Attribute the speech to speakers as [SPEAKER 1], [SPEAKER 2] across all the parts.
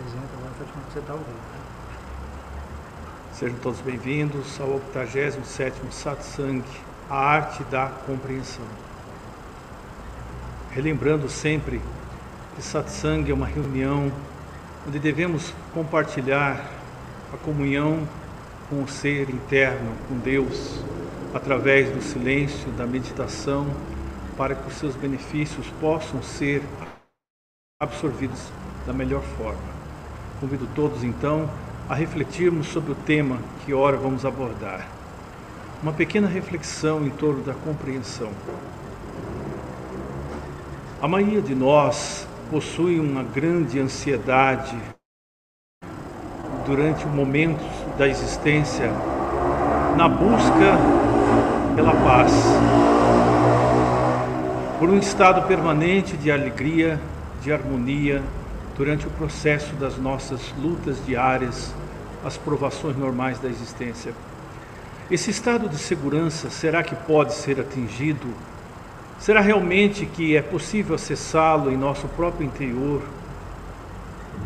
[SPEAKER 1] apresenta agora do que você está ouvindo.
[SPEAKER 2] Sejam todos bem-vindos ao 87º Satsang, a arte da compreensão. Relembrando sempre que Satsang é uma reunião onde devemos compartilhar a comunhão com o ser interno, com Deus, através do silêncio, da meditação, para que os seus benefícios possam ser absorvidos da melhor forma. Convido todos então a refletirmos sobre o tema que ora vamos abordar. Uma pequena reflexão em torno da compreensão. A maioria de nós possui uma grande ansiedade durante o momento da existência na busca pela paz, por um estado permanente de alegria, de harmonia durante o processo das nossas lutas diárias, as provações normais da existência. Esse estado de segurança será que pode ser atingido? Será realmente que é possível acessá-lo em nosso próprio interior,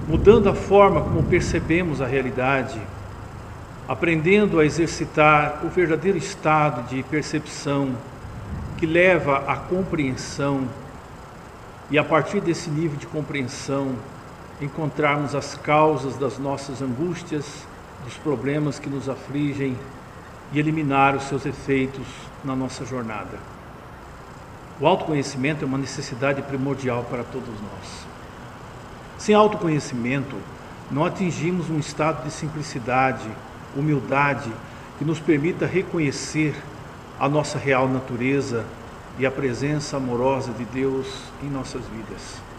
[SPEAKER 2] mudando a forma como percebemos a realidade, aprendendo a exercitar o verdadeiro estado de percepção que leva à compreensão e a partir desse nível de compreensão encontrarmos as causas das nossas angústias, dos problemas que nos afligem e eliminar os seus efeitos na nossa jornada. O autoconhecimento é uma necessidade primordial para todos nós. Sem autoconhecimento, não atingimos um estado de simplicidade, humildade que nos permita reconhecer a nossa real natureza e a presença amorosa de Deus em nossas vidas.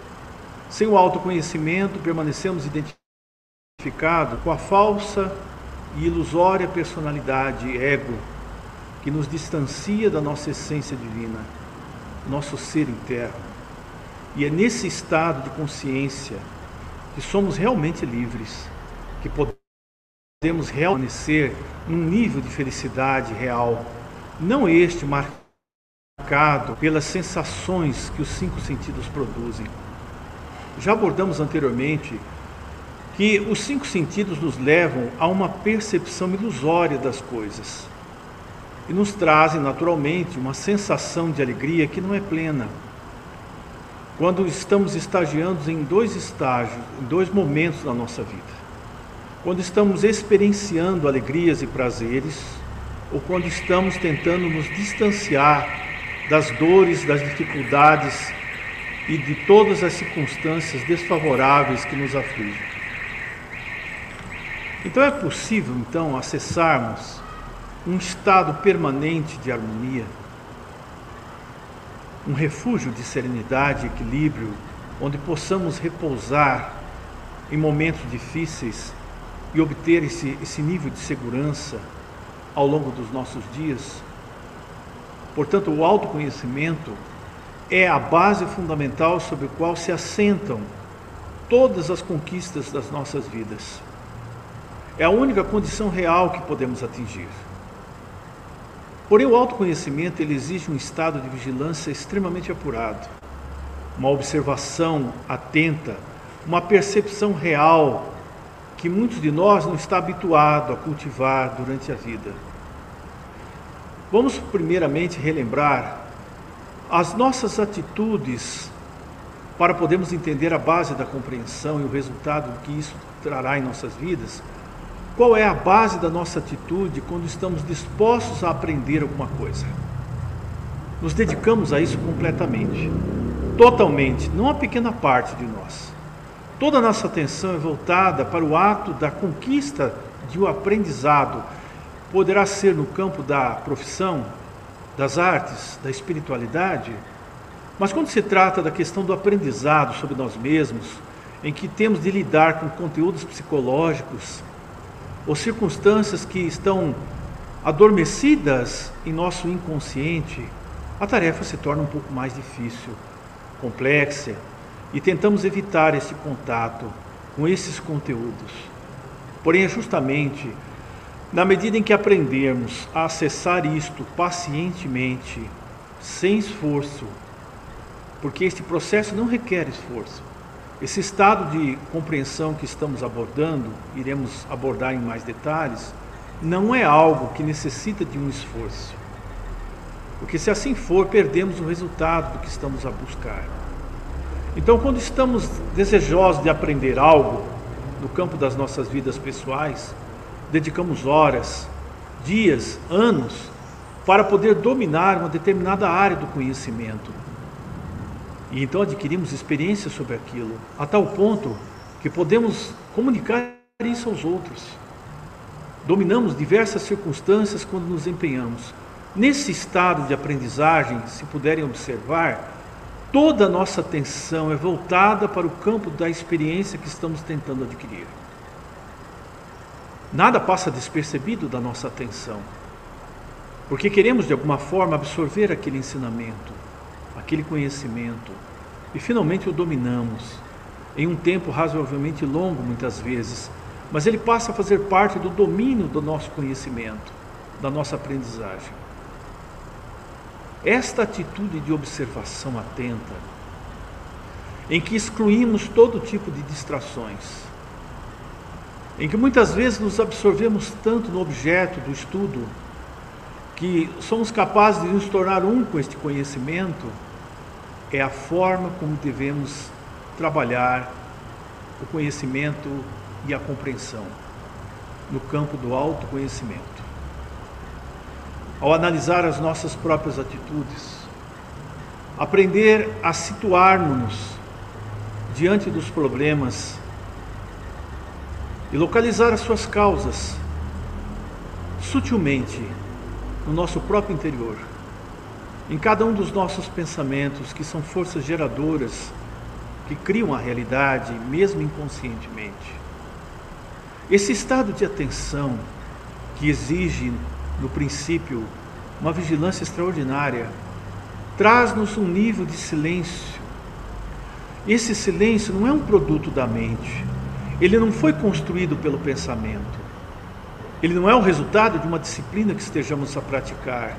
[SPEAKER 2] Sem o autoconhecimento, permanecemos identificados com a falsa e ilusória personalidade, ego, que nos distancia da nossa essência divina, nosso ser interno. E é nesse estado de consciência que somos realmente livres, que podemos permanecer num nível de felicidade real, não este marcado pelas sensações que os cinco sentidos produzem. Já abordamos anteriormente que os cinco sentidos nos levam a uma percepção ilusória das coisas e nos trazem naturalmente uma sensação de alegria que não é plena. Quando estamos estagiando em dois estágios, em dois momentos da nossa vida. Quando estamos experienciando alegrias e prazeres, ou quando estamos tentando nos distanciar das dores, das dificuldades e de todas as circunstâncias desfavoráveis que nos afligem. Então é possível então acessarmos um estado permanente de harmonia, um refúgio de serenidade e equilíbrio, onde possamos repousar em momentos difíceis e obter esse, esse nível de segurança ao longo dos nossos dias. Portanto, o autoconhecimento é a base fundamental sobre a qual se assentam todas as conquistas das nossas vidas. É a única condição real que podemos atingir. Porém, o autoconhecimento ele exige um estado de vigilância extremamente apurado, uma observação atenta, uma percepção real que muitos de nós não está habituado a cultivar durante a vida. Vamos primeiramente relembrar as nossas atitudes para podermos entender a base da compreensão e o resultado que isso trará em nossas vidas. Qual é a base da nossa atitude quando estamos dispostos a aprender alguma coisa? Nos dedicamos a isso completamente, totalmente, não a pequena parte de nós. Toda a nossa atenção é voltada para o ato da conquista de um aprendizado. Poderá ser no campo da profissão, das artes, da espiritualidade, mas quando se trata da questão do aprendizado sobre nós mesmos, em que temos de lidar com conteúdos psicológicos ou circunstâncias que estão adormecidas em nosso inconsciente, a tarefa se torna um pouco mais difícil, complexa, e tentamos evitar esse contato com esses conteúdos. Porém, é justamente na medida em que aprendermos a acessar isto pacientemente, sem esforço, porque este processo não requer esforço, Esse estado de compreensão que estamos abordando, iremos abordar em mais detalhes, não é algo que necessita de um esforço. Porque se assim for, perdemos o resultado do que estamos a buscar. Então, quando estamos desejosos de aprender algo no campo das nossas vidas pessoais, dedicamos horas, dias, anos para poder dominar uma determinada área do conhecimento. E então adquirimos experiência sobre aquilo, a tal ponto que podemos comunicar isso aos outros. Dominamos diversas circunstâncias quando nos empenhamos. Nesse estado de aprendizagem, se puderem observar, toda a nossa atenção é voltada para o campo da experiência que estamos tentando adquirir. Nada passa despercebido da nossa atenção, porque queremos de alguma forma absorver aquele ensinamento, aquele conhecimento, e finalmente o dominamos, em um tempo razoavelmente longo muitas vezes, mas ele passa a fazer parte do domínio do nosso conhecimento, da nossa aprendizagem. Esta atitude de observação atenta, em que excluímos todo tipo de distrações, em que muitas vezes nos absorvemos tanto no objeto do estudo que somos capazes de nos tornar um com este conhecimento, é a forma como devemos trabalhar o conhecimento e a compreensão no campo do autoconhecimento. Ao analisar as nossas próprias atitudes, aprender a situar-nos diante dos problemas e localizar as suas causas sutilmente no nosso próprio interior, em cada um dos nossos pensamentos, que são forças geradoras que criam a realidade, mesmo inconscientemente. Esse estado de atenção, que exige, no princípio, uma vigilância extraordinária, traz-nos um nível de silêncio. Esse silêncio não é um produto da mente, ele não foi construído pelo pensamento. Ele não é o resultado de uma disciplina que estejamos a praticar.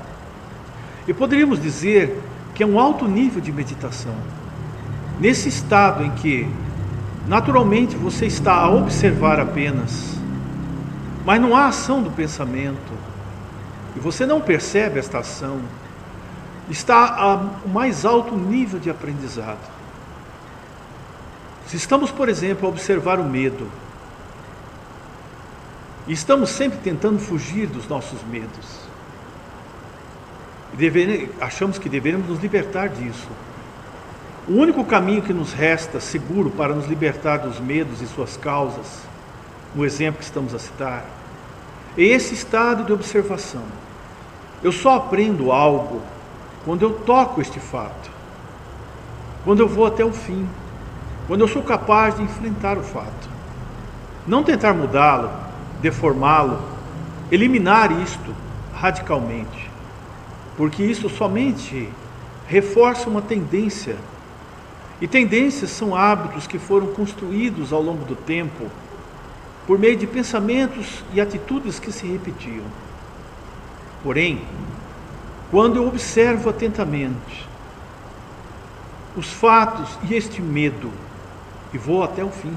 [SPEAKER 2] E poderíamos dizer que é um alto nível de meditação. Nesse estado em que, naturalmente, você está a observar apenas, mas não há ação do pensamento, e você não percebe esta ação, está a mais alto nível de aprendizado. Se estamos, por exemplo, a observar o medo, e estamos sempre tentando fugir dos nossos medos, e achamos que deveríamos nos libertar disso. O único caminho que nos resta seguro para nos libertar dos medos e suas causas, no exemplo que estamos a citar, é esse estado de observação. Eu só aprendo algo quando eu toco este fato, quando eu vou até o fim quando eu sou capaz de enfrentar o fato. Não tentar mudá-lo, deformá-lo, eliminar isto radicalmente, porque isso somente reforça uma tendência. E tendências são hábitos que foram construídos ao longo do tempo por meio de pensamentos e atitudes que se repetiam. Porém, quando eu observo atentamente os fatos e este medo, e vou até o fim.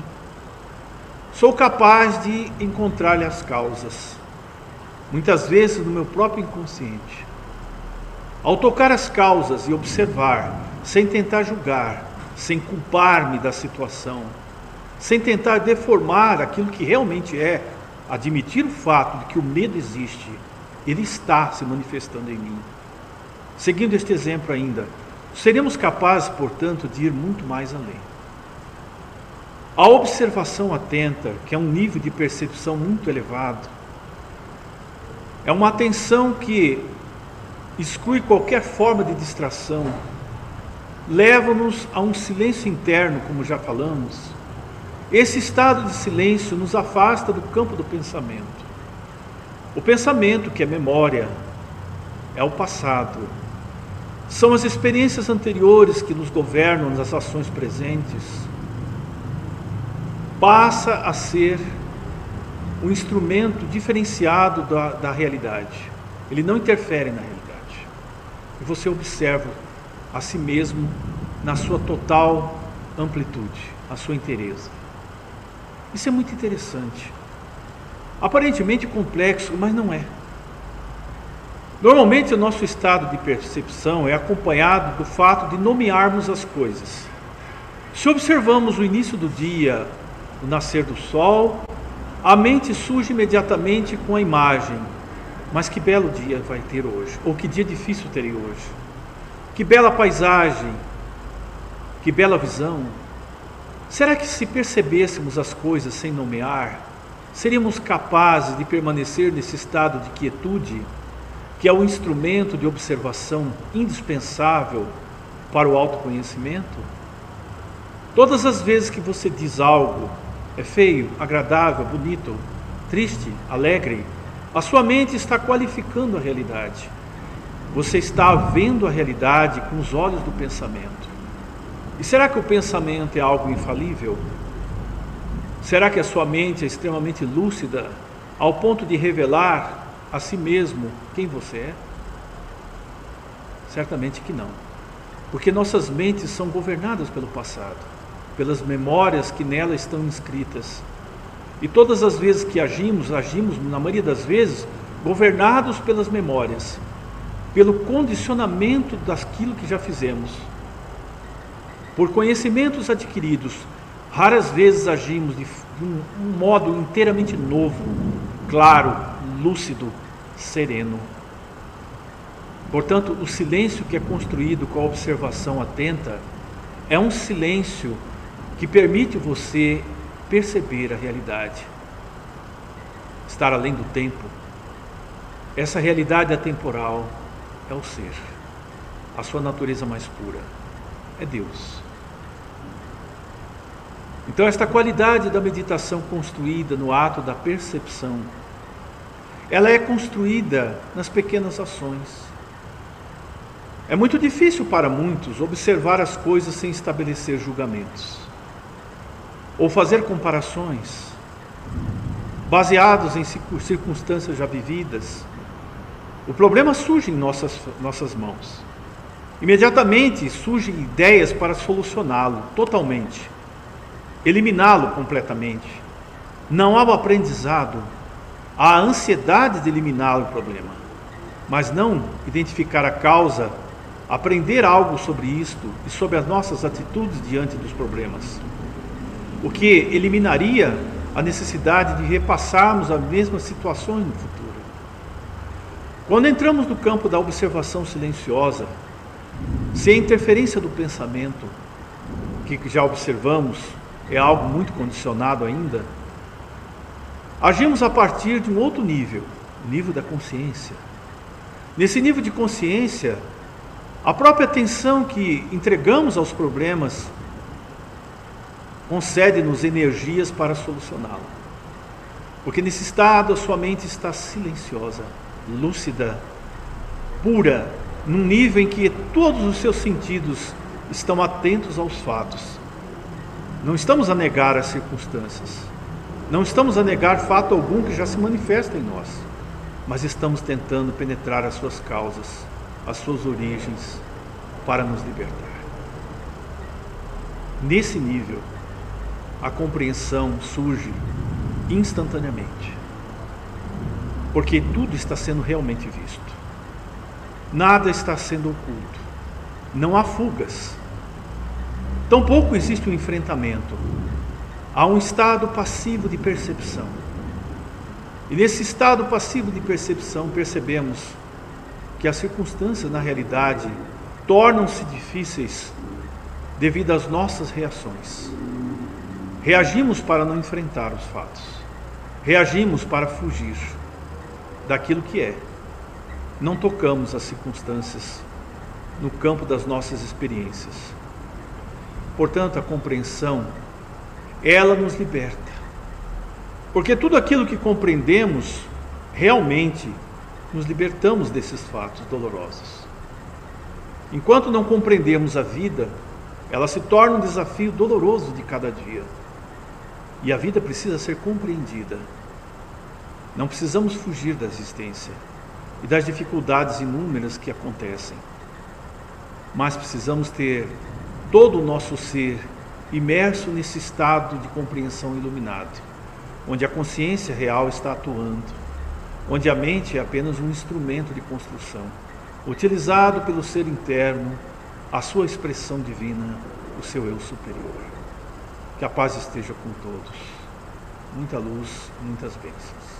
[SPEAKER 2] Sou capaz de encontrar-lhe as causas, muitas vezes no meu próprio inconsciente. Ao tocar as causas e observar, sem tentar julgar, sem culpar-me da situação, sem tentar deformar aquilo que realmente é, admitir o fato de que o medo existe, ele está se manifestando em mim. Seguindo este exemplo ainda, seremos capazes, portanto, de ir muito mais além. A observação atenta, que é um nível de percepção muito elevado, é uma atenção que exclui qualquer forma de distração, leva-nos a um silêncio interno, como já falamos. Esse estado de silêncio nos afasta do campo do pensamento. O pensamento, que é memória, é o passado. São as experiências anteriores que nos governam nas ações presentes passa a ser um instrumento diferenciado da, da realidade. Ele não interfere na realidade. E você observa a si mesmo na sua total amplitude, a sua inteireza. Isso é muito interessante. Aparentemente complexo, mas não é. Normalmente, o nosso estado de percepção é acompanhado do fato de nomearmos as coisas. Se observamos o início do dia, o nascer do sol, a mente surge imediatamente com a imagem. Mas que belo dia vai ter hoje, ou que dia difícil terei hoje. Que bela paisagem, que bela visão. Será que se percebêssemos as coisas sem nomear, seríamos capazes de permanecer nesse estado de quietude, que é o instrumento de observação indispensável para o autoconhecimento? Todas as vezes que você diz algo é feio, agradável, bonito, triste, alegre, a sua mente está qualificando a realidade. Você está vendo a realidade com os olhos do pensamento. E será que o pensamento é algo infalível? Será que a sua mente é extremamente lúcida ao ponto de revelar a si mesmo quem você é? Certamente que não. Porque nossas mentes são governadas pelo passado pelas memórias que nela estão inscritas. E todas as vezes que agimos, agimos, na maioria das vezes, governados pelas memórias, pelo condicionamento daquilo que já fizemos. Por conhecimentos adquiridos, raras vezes agimos de um, modo inteiramente novo, claro, lúcido, sereno. Portanto, o silêncio que é construído com a observação atenta é um silêncio que permite você perceber a realidade, estar além do tempo. Essa realidade atemporal é o ser, a sua natureza mais pura, é Deus. Então, esta qualidade da meditação construída no ato da percepção, ela é construída nas pequenas ações. É muito difícil para muitos observar as coisas sem estabelecer julgamentos ou fazer comparações baseados em circunstâncias já vividas, o problema surge em nossas, nossas mãos. Imediatamente surgem ideias para solucioná-lo totalmente, eliminá-lo completamente. Não há o aprendizado, há a ansiedade de eliminar o problema, mas não identificar a causa, aprender algo sobre isto e sobre as nossas atitudes diante dos problemas o que eliminaria a necessidade de repassarmos as mesmas situações no futuro. Quando entramos no campo da observação silenciosa, sem a interferência do pensamento, que já observamos é algo muito condicionado ainda, agimos a partir de um outro nível, o nível da consciência. Nesse nível de consciência, a própria atenção que entregamos aos problemas concede-nos energias para solucioná-lo. Porque nesse estado a sua mente está silenciosa, lúcida, pura, num nível em que todos os seus sentidos estão atentos aos fatos. Não estamos a negar as circunstâncias, não estamos a negar fato algum que já se manifesta em nós, mas estamos tentando penetrar as suas causas, as suas origens, para nos libertar. Nesse nível, a compreensão surge instantaneamente. Porque tudo está sendo realmente visto. Nada está sendo oculto. Não há fugas. Tampouco existe um enfrentamento. Há um estado passivo de percepção. E nesse estado passivo de percepção percebemos que as circunstâncias na realidade tornam-se difíceis devido às nossas reações. Reagimos para não enfrentar os fatos. Reagimos para fugir daquilo que é. Não tocamos as circunstâncias no campo das nossas experiências. Portanto, a compreensão, ela nos liberta. Porque tudo aquilo que compreendemos, realmente nos libertamos desses fatos dolorosos. Enquanto não compreendemos a vida, ela se torna um desafio doloroso de cada dia. E a vida precisa ser compreendida. Não precisamos fugir da existência e das dificuldades inúmeras que acontecem. Mas precisamos ter todo o nosso ser imerso nesse estado de compreensão iluminado, onde a consciência real está atuando, onde a mente é apenas um instrumento de construção, utilizado pelo ser interno, a sua expressão divina, o seu eu superior. Que a paz esteja com todos. Muita luz, muitas bênçãos.